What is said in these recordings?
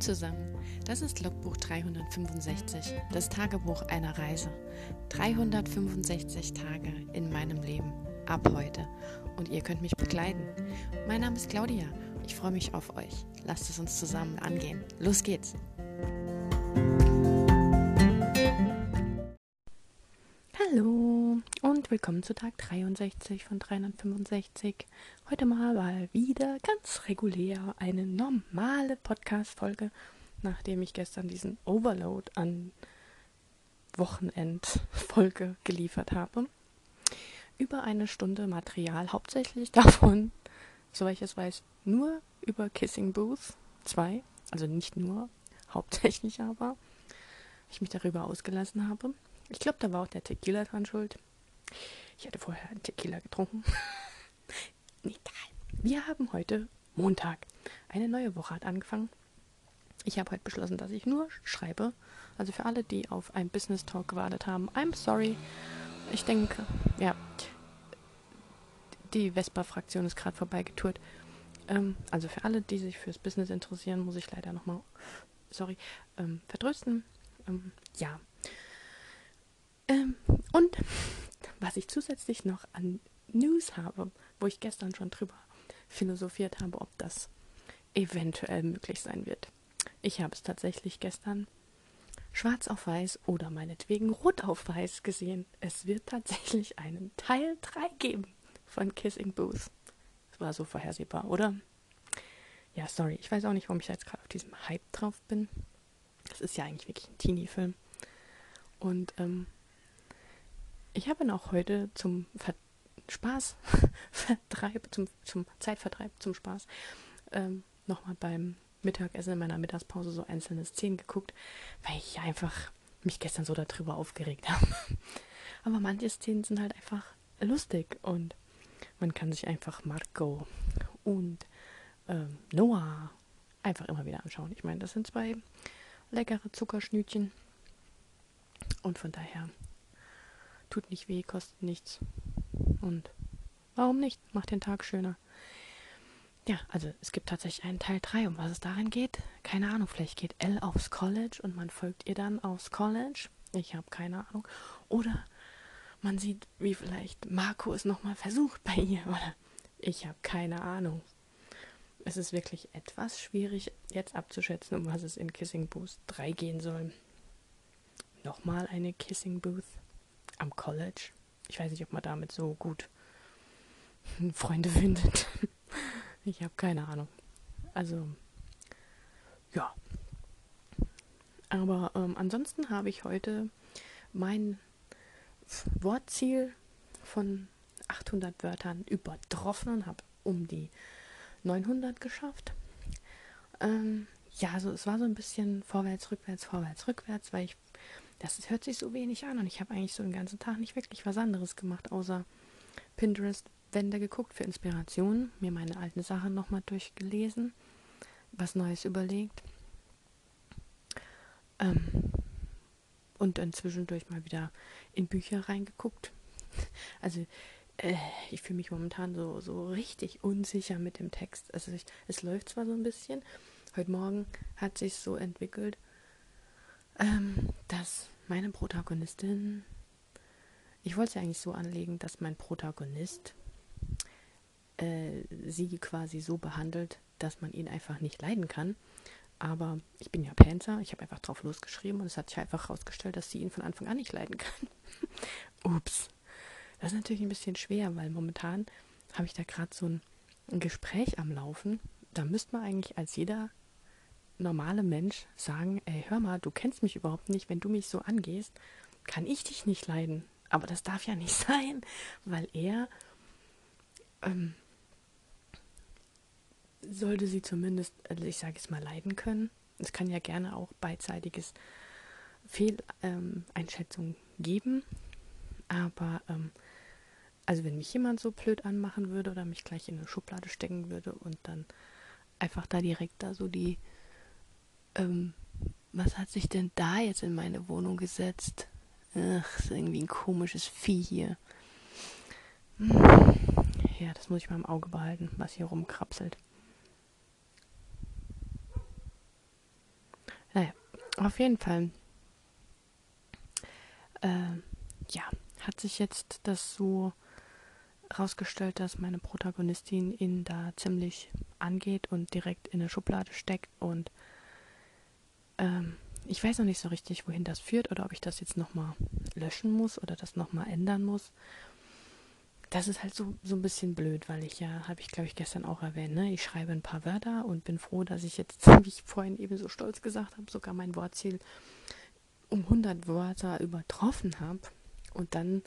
Zusammen, das ist Logbuch 365, das Tagebuch einer Reise. 365 Tage in meinem Leben, ab heute. Und ihr könnt mich begleiten. Mein Name ist Claudia, ich freue mich auf euch. Lasst es uns zusammen angehen. Los geht's! Hallo und willkommen zu Tag 63 von 365. Heute mal wieder ganz regulär eine normale Podcast-Folge, nachdem ich gestern diesen Overload an Wochenend-Folge geliefert habe. Über eine Stunde Material, hauptsächlich davon, soweit ich es weiß, nur über Kissing Booth 2, also nicht nur, hauptsächlich aber, ich mich darüber ausgelassen habe. Ich glaube, da war auch der Tequila dran schuld. Ich hatte vorher einen Tequila getrunken. Egal. Wir haben heute Montag. Eine neue Woche hat angefangen. Ich habe heute beschlossen, dass ich nur schreibe. Also für alle, die auf einen Business Talk gewartet haben, I'm sorry. Ich denke, ja, die Vespa-Fraktion ist gerade vorbeigetourt. Ähm, also für alle, die sich fürs Business interessieren, muss ich leider nochmal, sorry, ähm, vertrösten. Ähm, ja, ähm, und was ich zusätzlich noch an News habe, wo ich gestern schon drüber philosophiert habe, ob das eventuell möglich sein wird. Ich habe es tatsächlich gestern schwarz auf weiß oder meinetwegen rot auf weiß gesehen. Es wird tatsächlich einen Teil 3 geben von Kissing Booth. Das war so vorhersehbar, oder? Ja, sorry. Ich weiß auch nicht, warum ich jetzt gerade auf diesem Hype drauf bin. Das ist ja eigentlich wirklich ein Teenie-Film. Und ähm, ich habe ihn auch heute zum Ver Spaß, Vertreib, zum, zum Zeitvertreib, zum Spaß, ähm, nochmal beim Mittagessen in meiner Mittagspause so einzelne Szenen geguckt, weil ich einfach mich gestern so darüber aufgeregt habe. Aber manche Szenen sind halt einfach lustig und man kann sich einfach Marco und ähm, Noah einfach immer wieder anschauen. Ich meine, das sind zwei leckere Zuckerschnütchen und von daher Tut nicht weh, kostet nichts. Und warum nicht? Macht den Tag schöner. Ja, also es gibt tatsächlich einen Teil 3. Um was es darin geht, keine Ahnung. Vielleicht geht Elle aufs College und man folgt ihr dann aufs College. Ich habe keine Ahnung. Oder man sieht, wie vielleicht Marco es nochmal versucht bei ihr. Oder ich habe keine Ahnung. Es ist wirklich etwas schwierig jetzt abzuschätzen, um was es in Kissing Booth 3 gehen soll. Nochmal eine Kissing Booth am College. Ich weiß nicht, ob man damit so gut Freunde findet. Ich habe keine Ahnung. Also, ja. Aber ähm, ansonsten habe ich heute mein Wortziel von 800 Wörtern übertroffen und habe um die 900 geschafft. Ähm, ja, also es war so ein bisschen vorwärts, rückwärts, vorwärts, rückwärts, weil ich das hört sich so wenig an und ich habe eigentlich so den ganzen Tag nicht wirklich was anderes gemacht, außer Pinterest-Wände geguckt für Inspiration, mir meine alten Sachen nochmal durchgelesen, was Neues überlegt. Ähm, und dann zwischendurch mal wieder in Bücher reingeguckt. Also äh, ich fühle mich momentan so, so richtig unsicher mit dem Text. Also ich, es läuft zwar so ein bisschen. Heute Morgen hat sich so entwickelt, ähm, dass meine Protagonistin, ich wollte es ja eigentlich so anlegen, dass mein Protagonist äh, sie quasi so behandelt, dass man ihn einfach nicht leiden kann. Aber ich bin ja Panzer, ich habe einfach drauf losgeschrieben und es hat sich einfach herausgestellt, dass sie ihn von Anfang an nicht leiden kann. Ups. Das ist natürlich ein bisschen schwer, weil momentan habe ich da gerade so ein, ein Gespräch am Laufen. Da müsste man eigentlich als jeder normale Mensch sagen, ey, hör mal, du kennst mich überhaupt nicht, wenn du mich so angehst, kann ich dich nicht leiden. Aber das darf ja nicht sein, weil er ähm, sollte sie zumindest, also ich sage es mal, leiden können. Es kann ja gerne auch beidseitiges Fehleinschätzung ähm, geben. Aber ähm, also wenn mich jemand so blöd anmachen würde oder mich gleich in eine Schublade stecken würde und dann einfach da direkt da so die ähm, was hat sich denn da jetzt in meine Wohnung gesetzt? Ach, ist irgendwie ein komisches Vieh hier. Hm. Ja, das muss ich mal im Auge behalten, was hier rumkrapselt. Naja, auf jeden Fall. Äh, ja, hat sich jetzt das so rausgestellt, dass meine Protagonistin ihn da ziemlich angeht und direkt in eine Schublade steckt und ähm, ich weiß noch nicht so richtig, wohin das führt oder ob ich das jetzt nochmal löschen muss oder das nochmal ändern muss. Das ist halt so, so ein bisschen blöd, weil ich ja, habe ich glaube ich gestern auch erwähnt, ne? ich schreibe ein paar Wörter und bin froh, dass ich jetzt, wie ich vorhin eben so stolz gesagt habe, sogar mein Wortziel um 100 Wörter übertroffen habe. Und dann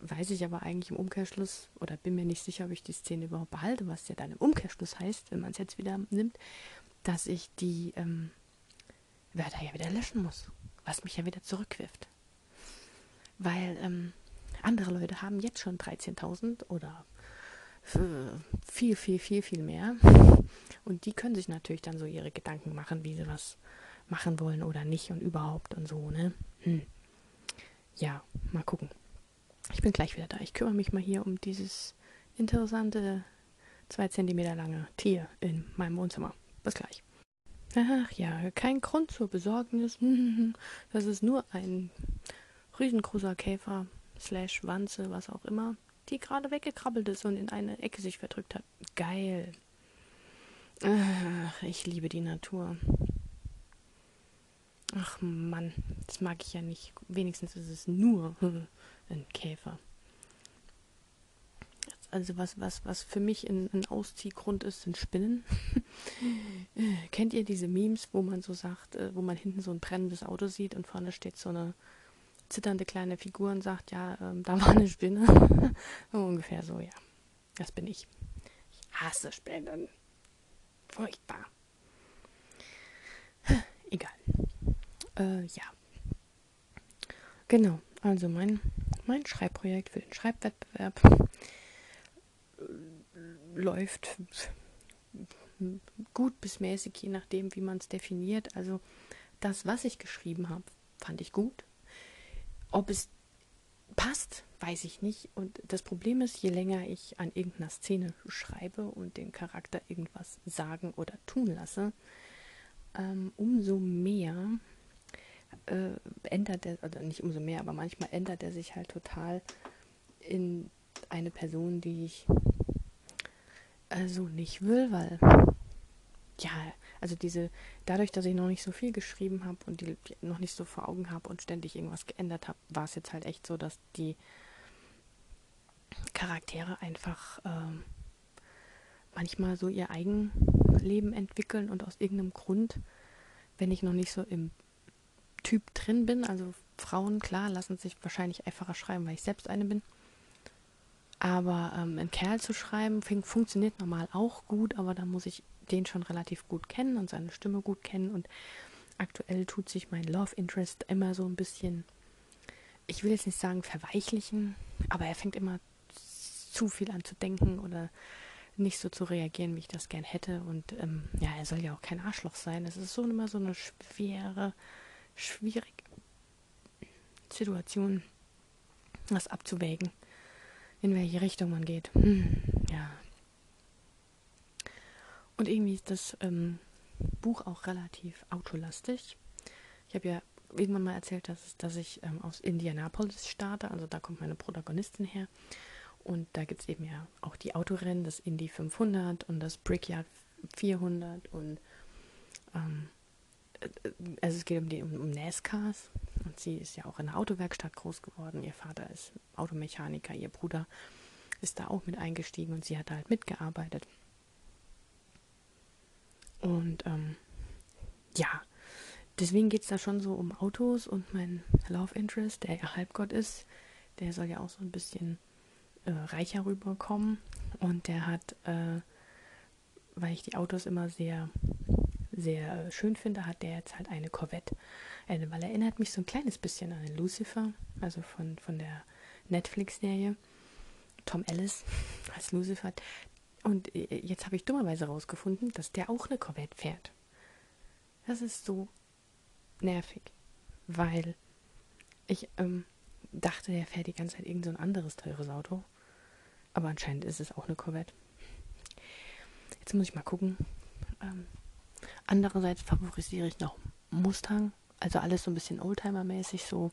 weiß ich aber eigentlich im Umkehrschluss oder bin mir nicht sicher, ob ich die Szene überhaupt behalte, was ja dann im Umkehrschluss heißt, wenn man es jetzt wieder nimmt, dass ich die ähm, Wörter ja wieder löschen muss, was mich ja wieder zurückwirft. Weil ähm, andere Leute haben jetzt schon 13.000 oder viel, viel, viel, viel mehr. Und die können sich natürlich dann so ihre Gedanken machen, wie sie was machen wollen oder nicht und überhaupt und so, ne? Hm. Ja, mal gucken. Ich bin gleich wieder da. Ich kümmere mich mal hier um dieses interessante, zwei Zentimeter lange Tier in meinem Wohnzimmer. Bis gleich. Ach ja, kein Grund zur Besorgnis. Das ist nur ein riesengroßer Käfer, slash Wanze, was auch immer, die gerade weggekrabbelt ist und in eine Ecke sich verdrückt hat. Geil. Ach, ich liebe die Natur. Ach Mann, das mag ich ja nicht. Wenigstens ist es nur ein Käfer. Also was, was, was für mich ein, ein Ausziehgrund ist, sind Spinnen. Kennt ihr diese Memes, wo man so sagt, äh, wo man hinten so ein brennendes Auto sieht und vorne steht so eine zitternde kleine Figur und sagt, ja, ähm, da war eine Spinne. Ungefähr so, ja. Das bin ich. Ich hasse Spinnen. Furchtbar. Egal. Äh, ja. Genau, also mein, mein Schreibprojekt für den Schreibwettbewerb läuft gut bis mäßig, je nachdem, wie man es definiert. Also das, was ich geschrieben habe, fand ich gut. Ob es passt, weiß ich nicht. Und das Problem ist, je länger ich an irgendeiner Szene schreibe und den Charakter irgendwas sagen oder tun lasse, ähm, umso mehr äh, ändert er, also nicht umso mehr, aber manchmal ändert er sich halt total in eine Person, die ich also nicht will, weil ja, also diese, dadurch, dass ich noch nicht so viel geschrieben habe und die noch nicht so vor Augen habe und ständig irgendwas geändert habe, war es jetzt halt echt so, dass die Charaktere einfach äh, manchmal so ihr Eigenleben entwickeln und aus irgendeinem Grund, wenn ich noch nicht so im Typ drin bin. Also Frauen, klar, lassen sich wahrscheinlich einfacher schreiben, weil ich selbst eine bin. Aber ähm, ein Kerl zu schreiben fun funktioniert normal auch gut, aber da muss ich den schon relativ gut kennen und seine Stimme gut kennen. Und aktuell tut sich mein Love Interest immer so ein bisschen, ich will jetzt nicht sagen verweichlichen, aber er fängt immer zu viel an zu denken oder nicht so zu reagieren, wie ich das gern hätte. Und ähm, ja, er soll ja auch kein Arschloch sein. Es ist so immer so eine schwere schwierig, Situation, das abzuwägen, in welche Richtung man geht. Hm, ja. Und irgendwie ist das ähm, Buch auch relativ autolastig. Ich habe ja irgendwann mal erzählt, dass, dass ich ähm, aus Indianapolis starte, also da kommt meine Protagonistin her. Und da gibt es eben ja auch die Autorennen, das Indy 500 und das Brickyard 400 und ähm, also es geht um, die, um, um NASCARs sie ist ja auch in der Autowerkstatt groß geworden. Ihr Vater ist Automechaniker, ihr Bruder ist da auch mit eingestiegen und sie hat da halt mitgearbeitet. Und ähm, ja, deswegen geht es da schon so um Autos und mein Love Interest, der ja Halbgott ist, der soll ja auch so ein bisschen äh, reicher rüberkommen. Und der hat, äh, weil ich die Autos immer sehr sehr schön finde, hat der jetzt halt eine Corvette. Äh, weil er erinnert mich so ein kleines bisschen an den Lucifer, also von, von der Netflix-Serie. Tom Ellis als Lucifer. Und äh, jetzt habe ich dummerweise rausgefunden, dass der auch eine Corvette fährt. Das ist so nervig, weil ich ähm, dachte, der fährt die ganze Zeit irgend so anderes teures Auto. Aber anscheinend ist es auch eine Corvette. Jetzt muss ich mal gucken. Ähm, Andererseits favorisiere ich noch Mustang, also alles so ein bisschen Oldtimer-mäßig, so,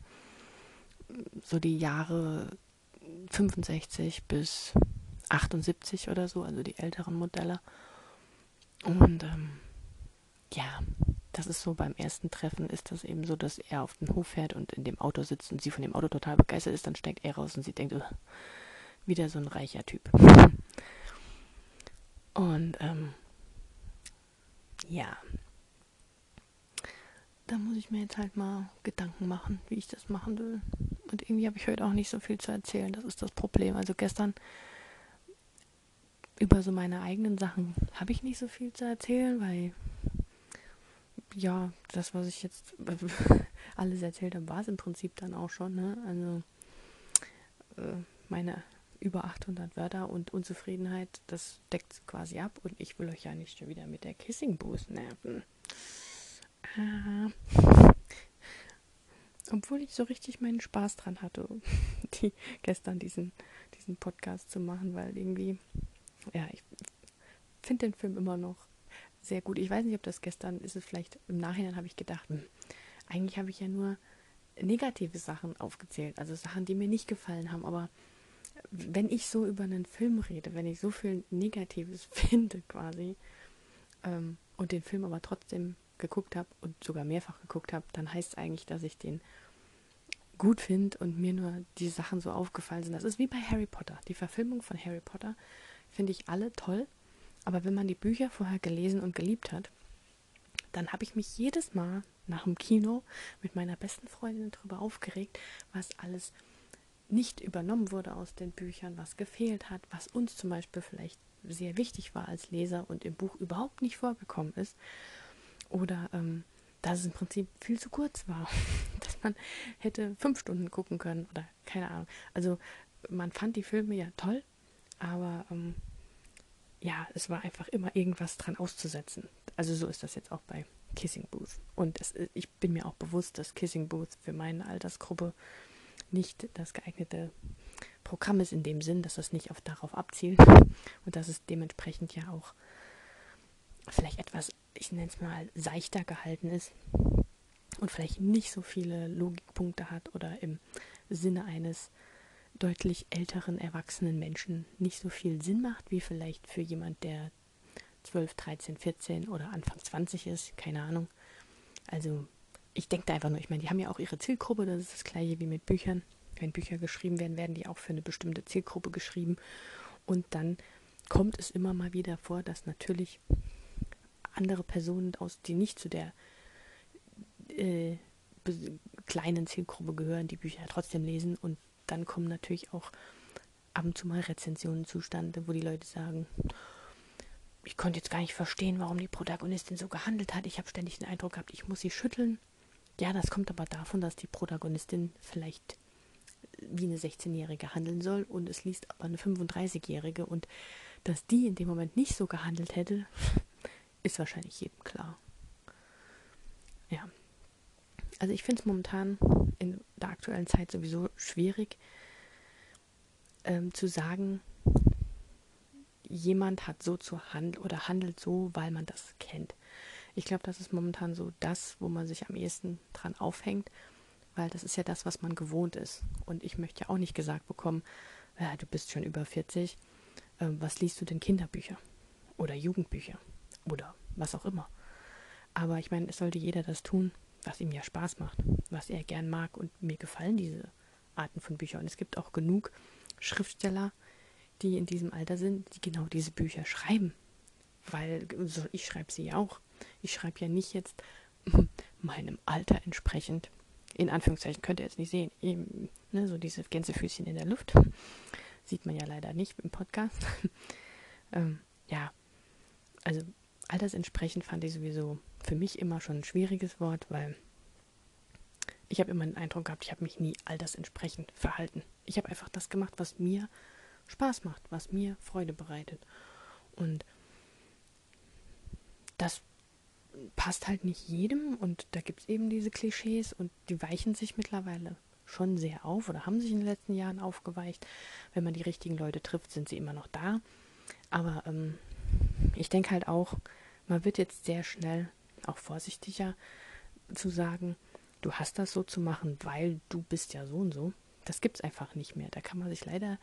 so die Jahre 65 bis 78 oder so, also die älteren Modelle. Und ähm, ja, das ist so beim ersten Treffen ist das eben so, dass er auf den Hof fährt und in dem Auto sitzt und sie von dem Auto total begeistert ist, dann steigt er raus und sie denkt, wieder so ein reicher Typ. Und ähm, ja, da muss ich mir jetzt halt mal Gedanken machen, wie ich das machen will. Und irgendwie habe ich heute auch nicht so viel zu erzählen. Das ist das Problem. Also gestern über so meine eigenen Sachen habe ich nicht so viel zu erzählen, weil ja, das, was ich jetzt alles erzählt habe, war es im Prinzip dann auch schon. Ne? Also äh, meine über 800 Wörter und Unzufriedenheit, das deckt quasi ab und ich will euch ja nicht schon wieder mit der Kissing Boost nerven. Ah. Obwohl ich so richtig meinen Spaß dran hatte, die, gestern diesen, diesen Podcast zu machen, weil irgendwie, ja, ich finde den Film immer noch sehr gut. Ich weiß nicht, ob das gestern ist, es vielleicht im Nachhinein habe ich gedacht, hm, eigentlich habe ich ja nur negative Sachen aufgezählt, also Sachen, die mir nicht gefallen haben, aber wenn ich so über einen Film rede, wenn ich so viel Negatives finde quasi ähm, und den Film aber trotzdem geguckt habe und sogar mehrfach geguckt habe, dann heißt es eigentlich, dass ich den gut finde und mir nur die Sachen so aufgefallen sind. Das ist wie bei Harry Potter. Die Verfilmung von Harry Potter finde ich alle toll, aber wenn man die Bücher vorher gelesen und geliebt hat, dann habe ich mich jedes Mal nach dem Kino mit meiner besten Freundin darüber aufgeregt, was alles nicht übernommen wurde aus den Büchern, was gefehlt hat, was uns zum Beispiel vielleicht sehr wichtig war als Leser und im Buch überhaupt nicht vorgekommen ist. Oder ähm, dass es im Prinzip viel zu kurz war, dass man hätte fünf Stunden gucken können oder keine Ahnung. Also man fand die Filme ja toll, aber ähm, ja, es war einfach immer irgendwas dran auszusetzen. Also so ist das jetzt auch bei Kissing Booth. Und es, ich bin mir auch bewusst, dass Kissing Booth für meine Altersgruppe nicht das geeignete Programm ist in dem Sinn, dass das nicht auf darauf abzielt und dass es dementsprechend ja auch vielleicht etwas, ich nenne es mal, seichter gehalten ist und vielleicht nicht so viele Logikpunkte hat oder im Sinne eines deutlich älteren, erwachsenen Menschen nicht so viel Sinn macht, wie vielleicht für jemand, der 12, 13, 14 oder Anfang 20 ist, keine Ahnung. Also ich denke da einfach nur, ich meine, die haben ja auch ihre Zielgruppe, das ist das gleiche wie mit Büchern. Wenn Bücher geschrieben werden, werden die auch für eine bestimmte Zielgruppe geschrieben. Und dann kommt es immer mal wieder vor, dass natürlich andere Personen aus, die nicht zu der äh, kleinen Zielgruppe gehören, die Bücher trotzdem lesen. Und dann kommen natürlich auch ab und zu mal Rezensionen zustande, wo die Leute sagen, ich konnte jetzt gar nicht verstehen, warum die Protagonistin so gehandelt hat. Ich habe ständig den Eindruck gehabt, ich muss sie schütteln. Ja, das kommt aber davon, dass die Protagonistin vielleicht wie eine 16-Jährige handeln soll und es liest aber eine 35-Jährige und dass die in dem Moment nicht so gehandelt hätte, ist wahrscheinlich jedem klar. Ja. Also ich finde es momentan in der aktuellen Zeit sowieso schwierig ähm, zu sagen, jemand hat so zu handeln oder handelt so, weil man das kennt. Ich glaube, das ist momentan so das, wo man sich am ehesten dran aufhängt, weil das ist ja das, was man gewohnt ist. Und ich möchte ja auch nicht gesagt bekommen, ja, du bist schon über 40, äh, was liest du denn Kinderbücher oder Jugendbücher oder was auch immer. Aber ich meine, es sollte jeder das tun, was ihm ja Spaß macht, was er gern mag und mir gefallen diese Arten von Büchern. Und es gibt auch genug Schriftsteller, die in diesem Alter sind, die genau diese Bücher schreiben. Weil ich schreibe sie ja auch. Ich schreibe ja nicht jetzt meinem Alter entsprechend. In Anführungszeichen könnt ihr jetzt nicht sehen. Eben, ne, so diese Gänsefüßchen in der Luft. Sieht man ja leider nicht im Podcast. ähm, ja, also altersentsprechend fand ich sowieso für mich immer schon ein schwieriges Wort, weil ich habe immer den Eindruck gehabt, ich habe mich nie altersentsprechend verhalten. Ich habe einfach das gemacht, was mir Spaß macht, was mir Freude bereitet. Und das passt halt nicht jedem und da gibt es eben diese Klischees und die weichen sich mittlerweile schon sehr auf oder haben sich in den letzten Jahren aufgeweicht. Wenn man die richtigen Leute trifft, sind sie immer noch da. Aber ähm, ich denke halt auch, man wird jetzt sehr schnell auch vorsichtiger, zu sagen, du hast das so zu machen, weil du bist ja so und so, das gibt es einfach nicht mehr. Da kann man sich leider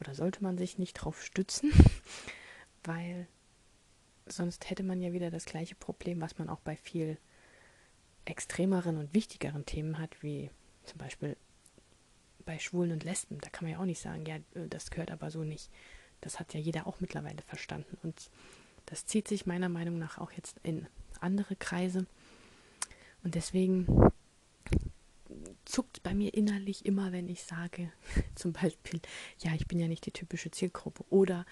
oder sollte man sich nicht drauf stützen, weil sonst hätte man ja wieder das gleiche Problem, was man auch bei viel extremeren und wichtigeren Themen hat, wie zum Beispiel bei Schwulen und Lesben. Da kann man ja auch nicht sagen, ja, äh, das gehört aber so nicht. Das hat ja jeder auch mittlerweile verstanden. Und das zieht sich meiner Meinung nach auch jetzt in andere Kreise. Und deswegen zuckt bei mir innerlich immer, wenn ich sage, zum Beispiel, ja, ich bin ja nicht die typische Zielgruppe oder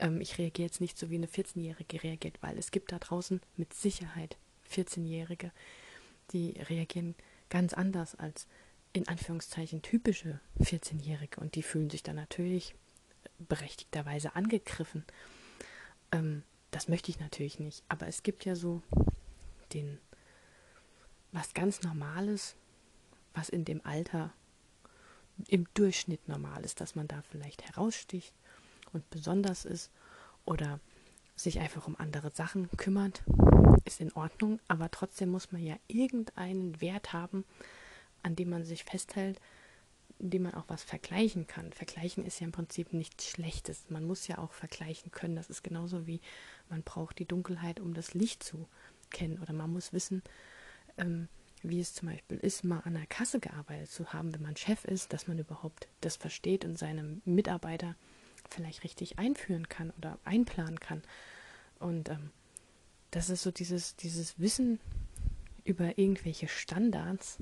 ähm, ich reagiere jetzt nicht so wie eine 14-Jährige reagiert, weil es gibt da draußen mit Sicherheit 14-Jährige, die reagieren ganz anders als in Anführungszeichen typische 14-Jährige und die fühlen sich dann natürlich berechtigterweise angegriffen. Ähm, das möchte ich natürlich nicht, aber es gibt ja so den was ganz Normales, was in dem Alter im Durchschnitt normal ist, dass man da vielleicht heraussticht und besonders ist oder sich einfach um andere Sachen kümmert, ist in Ordnung, aber trotzdem muss man ja irgendeinen Wert haben, an dem man sich festhält, dem man auch was vergleichen kann. Vergleichen ist ja im Prinzip nichts Schlechtes. Man muss ja auch vergleichen können. Das ist genauso wie man braucht die Dunkelheit, um das Licht zu kennen. Oder man muss wissen, ähm, wie es zum Beispiel ist, mal an der Kasse gearbeitet zu haben, wenn man Chef ist, dass man überhaupt das versteht und seine Mitarbeiter vielleicht richtig einführen kann oder einplanen kann. Und ähm, das ist so dieses, dieses Wissen über irgendwelche Standards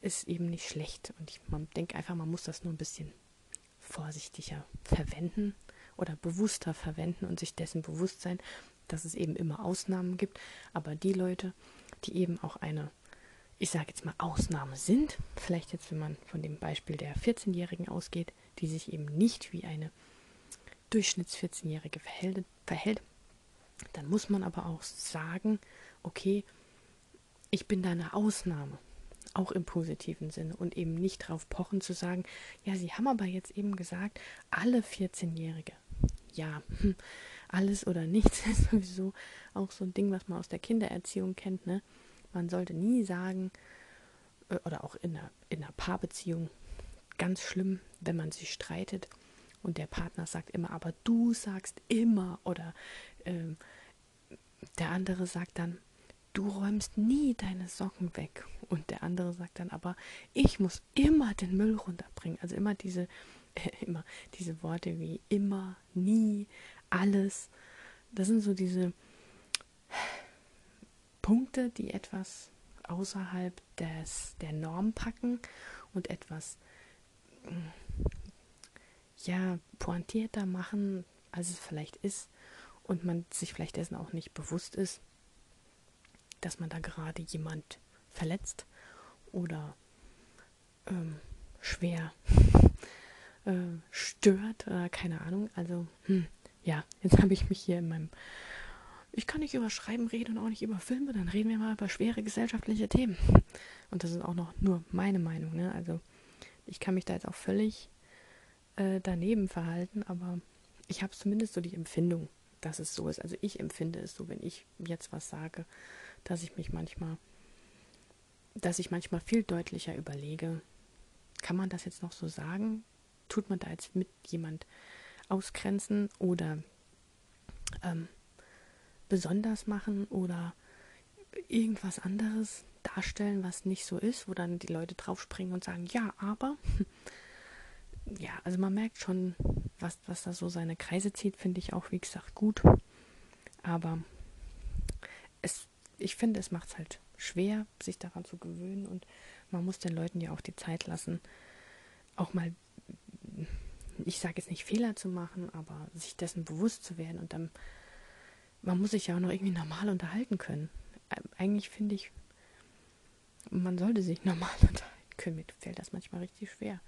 ist eben nicht schlecht. Und ich denke einfach, man muss das nur ein bisschen vorsichtiger verwenden oder bewusster verwenden und sich dessen bewusst sein, dass es eben immer Ausnahmen gibt. Aber die Leute, die eben auch eine, ich sage jetzt mal, Ausnahme sind, vielleicht jetzt, wenn man von dem Beispiel der 14-Jährigen ausgeht, die sich eben nicht wie eine Durchschnitts-14-Jährige verhält, verhält, dann muss man aber auch sagen, okay, ich bin da eine Ausnahme, auch im positiven Sinne und eben nicht darauf pochen zu sagen, ja, Sie haben aber jetzt eben gesagt, alle 14-Jährige. Ja, hm, alles oder nichts ist sowieso auch so ein Ding, was man aus der Kindererziehung kennt. Ne? Man sollte nie sagen, äh, oder auch in einer, in einer Paarbeziehung, ganz schlimm, wenn man sich streitet und der Partner sagt immer, aber du sagst immer, oder äh, der andere sagt dann, du räumst nie deine Socken weg. Und der andere sagt dann aber, ich muss immer den Müll runterbringen. Also immer diese, äh, immer diese Worte wie immer, nie, alles. Das sind so diese Punkte, die etwas außerhalb des, der Norm packen und etwas ja, pointierter machen, als es vielleicht ist und man sich vielleicht dessen auch nicht bewusst ist, dass man da gerade jemand verletzt oder ähm, schwer äh, stört oder keine Ahnung. Also, hm, ja, jetzt habe ich mich hier in meinem. Ich kann nicht über Schreiben reden und auch nicht über Filme, dann reden wir mal über schwere gesellschaftliche Themen. Und das ist auch noch nur meine Meinung, ne? Also, ich kann mich da jetzt auch völlig äh, daneben verhalten, aber ich habe zumindest so die Empfindung, dass es so ist. Also, ich empfinde es so, wenn ich jetzt was sage, dass ich mich manchmal, dass ich manchmal viel deutlicher überlege, kann man das jetzt noch so sagen? Tut man da jetzt mit jemand ausgrenzen oder ähm, besonders machen oder irgendwas anderes darstellen, was nicht so ist, wo dann die Leute draufspringen und sagen, ja, aber. Ja, also man merkt schon, was, was da so seine Kreise zieht, finde ich auch, wie gesagt, gut. Aber es, ich finde, es macht es halt schwer, sich daran zu gewöhnen und man muss den Leuten ja auch die Zeit lassen, auch mal ich sage jetzt nicht Fehler zu machen, aber sich dessen bewusst zu werden und dann, man muss sich ja auch noch irgendwie normal unterhalten können. Eigentlich finde ich, man sollte sich normal unterhalten können. Mir fällt das manchmal richtig schwer.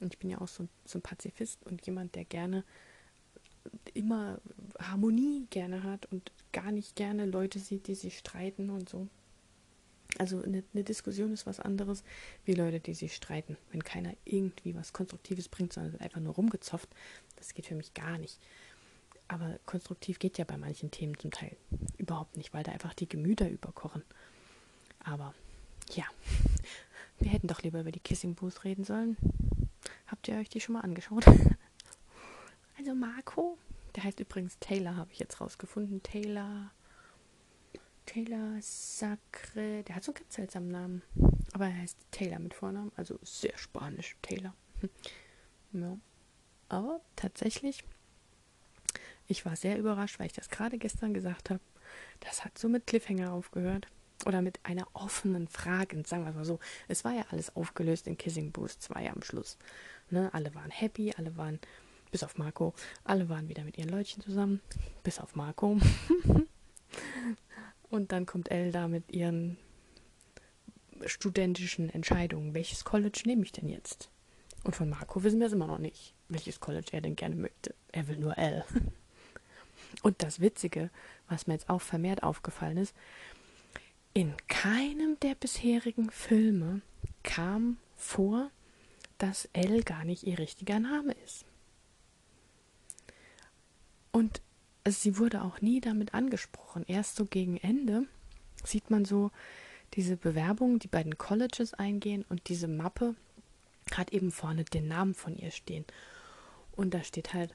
Und ich bin ja auch so, so ein Pazifist und jemand, der gerne immer Harmonie gerne hat und gar nicht gerne Leute sieht, die sich streiten und so. Also eine, eine, Diskussion ist was anderes wie Leute, die sich streiten. Wenn keiner irgendwie was Konstruktives bringt, sondern einfach nur rumgezopft, das geht für mich gar nicht. Aber konstruktiv geht ja bei manchen Themen zum Teil überhaupt nicht, weil da einfach die Gemüter überkochen. Aber ja, wir hätten doch lieber über die Kissing Booth reden sollen. Habt ihr euch die schon mal angeschaut? also Marco, der heißt übrigens Taylor, habe ich jetzt rausgefunden. Taylor. Taylor Sacre. Der hat so einen ganz seltsamen Namen. Aber er heißt Taylor mit Vornamen. Also sehr spanisch. Taylor. ja. Aber tatsächlich, ich war sehr überrascht, weil ich das gerade gestern gesagt habe. Das hat so mit Cliffhanger aufgehört. Oder mit einer offenen Frage, sagen wir mal so. Es war ja alles aufgelöst in Kissing Booth 2 am Schluss. Ne? Alle waren happy, alle waren, bis auf Marco, alle waren wieder mit ihren Leutchen zusammen, bis auf Marco. Und dann kommt Elda mit ihren studentischen Entscheidungen. Welches College nehme ich denn jetzt? Und von Marco wissen wir es immer noch nicht, welches College er denn gerne möchte. Er will nur L. Und das Witzige, was mir jetzt auch vermehrt aufgefallen ist, in keinem der bisherigen Filme kam vor, dass L gar nicht ihr richtiger Name ist. Und sie wurde auch nie damit angesprochen. Erst so gegen Ende sieht man so diese Bewerbung, die bei den Colleges eingehen und diese Mappe hat eben vorne den Namen von ihr stehen. Und da steht halt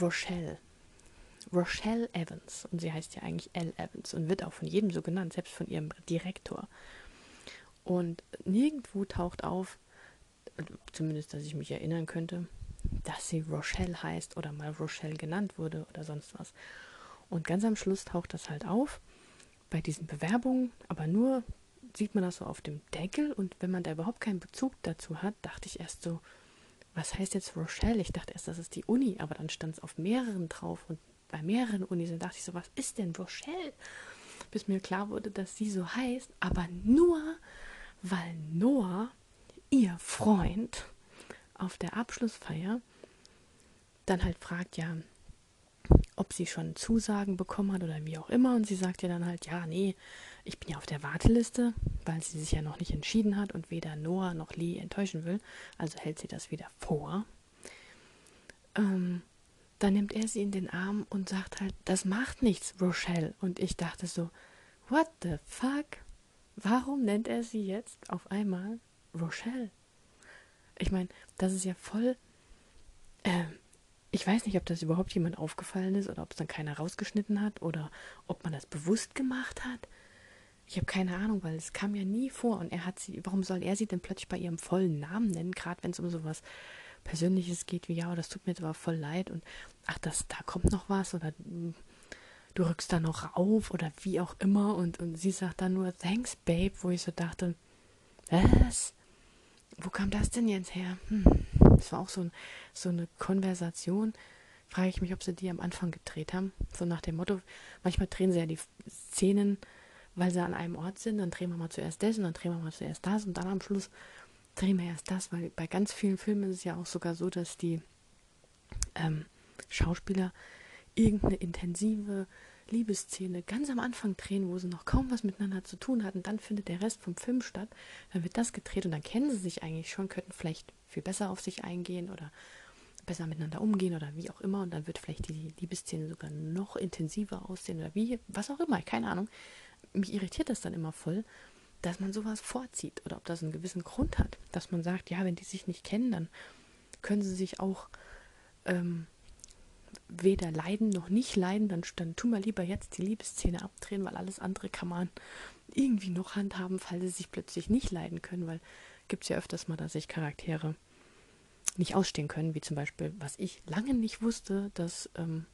Rochelle. Rochelle Evans. Und sie heißt ja eigentlich Elle Evans und wird auch von jedem so genannt, selbst von ihrem Direktor. Und nirgendwo taucht auf, zumindest dass ich mich erinnern könnte, dass sie Rochelle heißt oder mal Rochelle genannt wurde oder sonst was. Und ganz am Schluss taucht das halt auf bei diesen Bewerbungen, aber nur sieht man das so auf dem Deckel und wenn man da überhaupt keinen Bezug dazu hat, dachte ich erst so, was heißt jetzt Rochelle? Ich dachte erst, das ist die Uni, aber dann stand es auf mehreren drauf und bei mehreren Unis und dachte ich so, was ist denn Rochelle? Bis mir klar wurde, dass sie so heißt, aber nur, weil Noah, ihr Freund, auf der Abschlussfeier dann halt fragt, ja, ob sie schon Zusagen bekommen hat oder wie auch immer. Und sie sagt ja dann halt, ja, nee, ich bin ja auf der Warteliste, weil sie sich ja noch nicht entschieden hat und weder Noah noch Lee enttäuschen will. Also hält sie das wieder vor. Ähm, dann nimmt er sie in den Arm und sagt halt, das macht nichts, Rochelle. Und ich dachte so, what the fuck? Warum nennt er sie jetzt auf einmal Rochelle? Ich meine, das ist ja voll. Äh, ich weiß nicht, ob das überhaupt jemand aufgefallen ist oder ob es dann keiner rausgeschnitten hat oder ob man das bewusst gemacht hat. Ich habe keine Ahnung, weil es kam ja nie vor und er hat sie, warum soll er sie denn plötzlich bei ihrem vollen Namen nennen, gerade wenn es um sowas Persönliches geht, wie ja, das tut mir jetzt aber voll leid und ach, das, da kommt noch was oder du rückst da noch auf oder wie auch immer und, und sie sagt dann nur Thanks, Babe, wo ich so dachte, was? Wo kam das denn jetzt her? Hm. Das war auch so, ein, so eine Konversation. Frage ich mich, ob sie die am Anfang gedreht haben. So nach dem Motto, manchmal drehen sie ja die Szenen, weil sie an einem Ort sind, dann drehen wir mal zuerst das und dann drehen wir mal zuerst das und dann am Schluss wir erst das, weil bei ganz vielen Filmen ist es ja auch sogar so, dass die ähm, Schauspieler irgendeine intensive Liebesszene ganz am Anfang drehen, wo sie noch kaum was miteinander zu tun hatten. Dann findet der Rest vom Film statt. Dann wird das gedreht und dann kennen sie sich eigentlich schon, könnten vielleicht viel besser auf sich eingehen oder besser miteinander umgehen oder wie auch immer. Und dann wird vielleicht die Liebesszene sogar noch intensiver aussehen oder wie, was auch immer, keine Ahnung. Mich irritiert das dann immer voll, dass man sowas vorzieht oder ob das einen gewissen Grund hat, dass man sagt, ja, wenn die sich nicht kennen, dann können sie sich auch ähm, weder leiden noch nicht leiden, dann, dann tun wir lieber jetzt die Liebesszene abdrehen, weil alles andere kann man irgendwie noch handhaben, falls sie sich plötzlich nicht leiden können, weil gibt es ja öfters mal, dass sich Charaktere nicht ausstehen können, wie zum Beispiel, was ich lange nicht wusste, dass, ähm,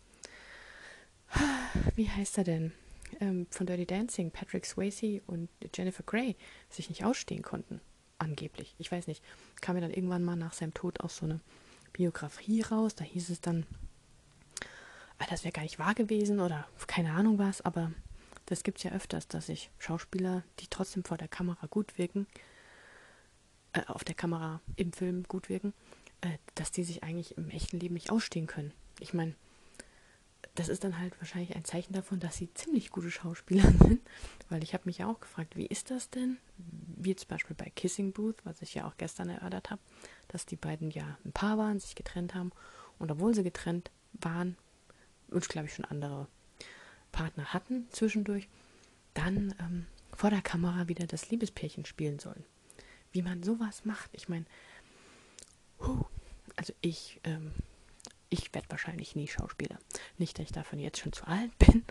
wie heißt er denn, ähm, von Dirty Dancing, Patrick Swayze und Jennifer Grey sich nicht ausstehen konnten, angeblich. Ich weiß nicht, kam mir dann irgendwann mal nach seinem Tod auch so eine Biografie raus, da hieß es dann, ah, das wäre gar nicht wahr gewesen oder keine Ahnung was, aber das gibt es ja öfters, dass sich Schauspieler, die trotzdem vor der Kamera gut wirken, äh, auf der Kamera im Film gut wirken, äh, dass die sich eigentlich im echten Leben nicht ausstehen können. Ich meine, das ist dann halt wahrscheinlich ein Zeichen davon, dass sie ziemlich gute Schauspieler sind, weil ich habe mich ja auch gefragt, wie ist das denn? Wie zum Beispiel bei Kissing Booth, was ich ja auch gestern erörtert habe, dass die beiden ja ein Paar waren, sich getrennt haben und obwohl sie getrennt waren, und glaube ich schon andere Partner hatten zwischendurch, dann ähm, vor der Kamera wieder das Liebespärchen spielen sollen. Wie man sowas macht. Ich meine, also ich, ähm, ich werde wahrscheinlich nie Schauspieler. Nicht, dass ich davon jetzt schon zu alt bin.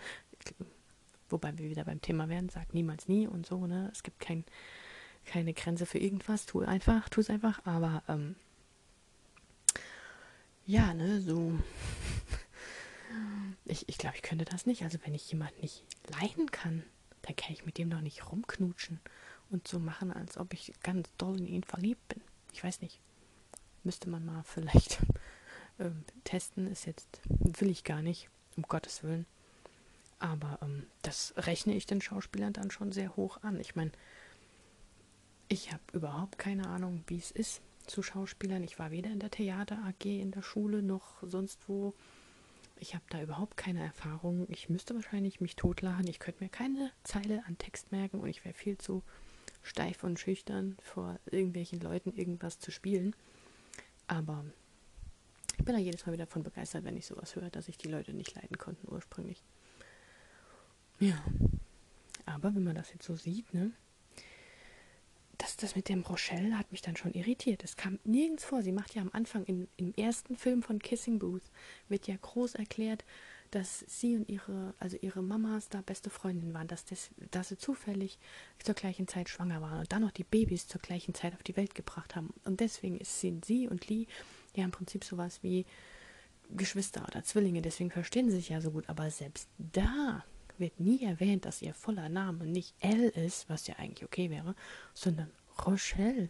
Wobei wir wieder beim Thema werden, sagt niemals nie und so, ne? Es gibt kein, keine Grenze für irgendwas. Tu einfach, tu es einfach. Aber ähm, ja, ne, so. Ich, ich glaube, ich könnte das nicht. Also wenn ich jemanden nicht leiden kann, dann kann ich mit dem doch nicht rumknutschen und so machen, als ob ich ganz doll in ihn verliebt bin. Ich weiß nicht. Müsste man mal vielleicht ähm, testen. Ist jetzt, will ich gar nicht, um Gottes Willen. Aber ähm, das rechne ich den Schauspielern dann schon sehr hoch an. Ich meine, ich habe überhaupt keine Ahnung, wie es ist zu Schauspielern. Ich war weder in der Theater AG in der Schule noch sonst wo. Ich habe da überhaupt keine Erfahrung. Ich müsste wahrscheinlich mich totlachen. Ich könnte mir keine Zeile an Text merken und ich wäre viel zu steif und schüchtern vor irgendwelchen Leuten irgendwas zu spielen. Aber ich bin da jedes Mal wieder von begeistert, wenn ich sowas höre, dass ich die Leute nicht leiden konnten ursprünglich. Ja. Aber wenn man das jetzt so sieht, ne? Das, das mit dem Rochelle hat mich dann schon irritiert. Es kam nirgends vor. Sie macht ja am Anfang in, im ersten Film von Kissing Booth, wird ja groß erklärt, dass sie und ihre, also ihre Mamas da beste Freundinnen waren, dass, das, dass sie zufällig zur gleichen Zeit schwanger waren und dann noch die Babys zur gleichen Zeit auf die Welt gebracht haben. Und deswegen sind sie und Lee ja im Prinzip sowas wie Geschwister oder Zwillinge, deswegen verstehen sie sich ja so gut. Aber selbst da wird nie erwähnt, dass ihr voller Name nicht Elle ist, was ja eigentlich okay wäre, sondern Rochelle.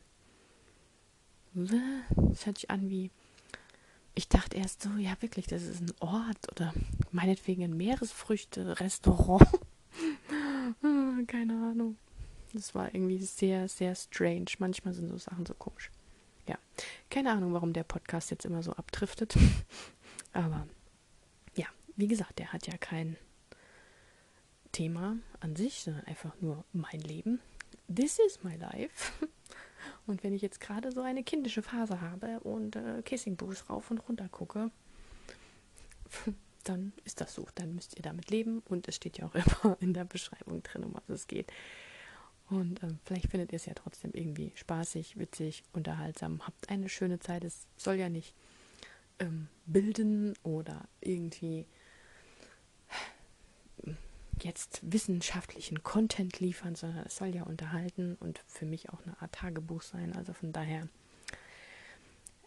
Das hört sich an wie. Ich dachte erst so, ja wirklich, das ist ein Ort oder meinetwegen ein Meeresfrüchte-Restaurant. Keine Ahnung. Das war irgendwie sehr, sehr strange. Manchmal sind so Sachen so komisch. Ja, keine Ahnung, warum der Podcast jetzt immer so abdriftet. Aber ja, wie gesagt, der hat ja kein Thema an sich, sondern einfach nur mein Leben. This is my life. Und wenn ich jetzt gerade so eine kindische Phase habe und äh, Kissing Booth rauf und runter gucke, dann ist das so. Dann müsst ihr damit leben und es steht ja auch immer in der Beschreibung drin, um was es geht. Und ähm, vielleicht findet ihr es ja trotzdem irgendwie spaßig, witzig, unterhaltsam. Habt eine schöne Zeit. Es soll ja nicht ähm, bilden oder irgendwie jetzt wissenschaftlichen Content liefern, sondern es soll ja unterhalten und für mich auch eine Art Tagebuch sein. Also von daher,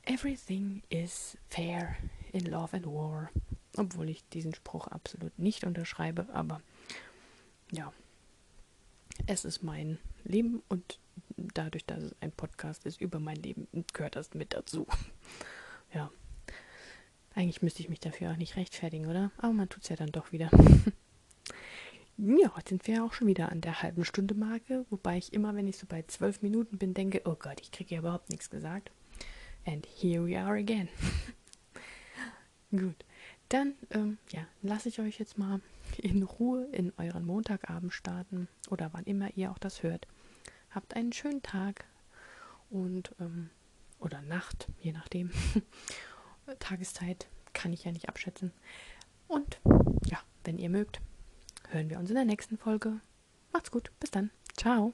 everything is fair in love and war. Obwohl ich diesen Spruch absolut nicht unterschreibe, aber ja, es ist mein Leben und dadurch, dass es ein Podcast ist über mein Leben, gehört das mit dazu. ja. Eigentlich müsste ich mich dafür auch nicht rechtfertigen, oder? Aber man tut es ja dann doch wieder. Ja, jetzt sind wir ja auch schon wieder an der halben Stunde Marke, wobei ich immer, wenn ich so bei zwölf Minuten bin, denke, oh Gott, ich kriege ja überhaupt nichts gesagt. And here we are again. Gut, dann ähm, ja, lasse ich euch jetzt mal in Ruhe in euren Montagabend starten oder wann immer ihr auch das hört. Habt einen schönen Tag und ähm, oder Nacht, je nachdem. Tageszeit kann ich ja nicht abschätzen. Und ja, wenn ihr mögt, hören wir uns in der nächsten Folge. Macht's gut, bis dann. Ciao.